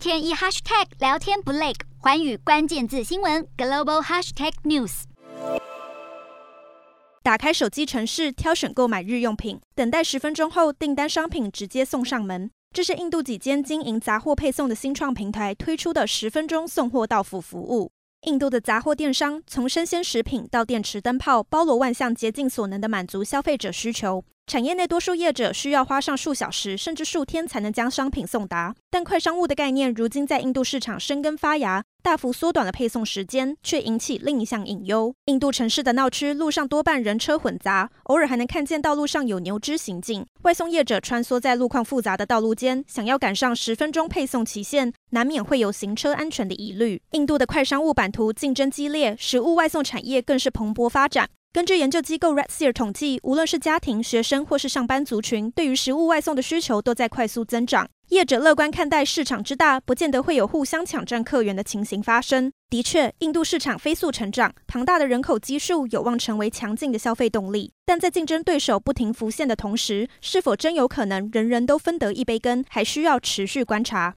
天一 hashtag 聊天不累，寰宇关键字新闻 global hashtag news。打开手机城市，挑选购买日用品，等待十分钟后，订单商品直接送上门。这是印度几间经营杂货配送的新创平台推出的十分钟送货到府服务。印度的杂货电商从生鲜食品到电池灯泡，包罗万象，竭尽所能地满足消费者需求。产业内多数业者需要花上数小时甚至数天才能将商品送达，但快商务的概念如今在印度市场生根发芽，大幅缩短了配送时间，却引起另一项隐忧。印度城市的闹区路上多半人车混杂，偶尔还能看见道路上有牛只行进。外送业者穿梭在路况复杂的道路间，想要赶上十分钟配送期限，难免会有行车安全的疑虑。印度的快商务版图竞争激烈，食物外送产业更是蓬勃发展。根据研究机构 Redseer 统计，无论是家庭、学生或是上班族群，对于食物外送的需求都在快速增长。业者乐观看待市场之大，不见得会有互相抢占客源的情形发生。的确，印度市场飞速成长，庞大的人口基数有望成为强劲的消费动力。但在竞争对手不停浮现的同时，是否真有可能人人都分得一杯羹，还需要持续观察。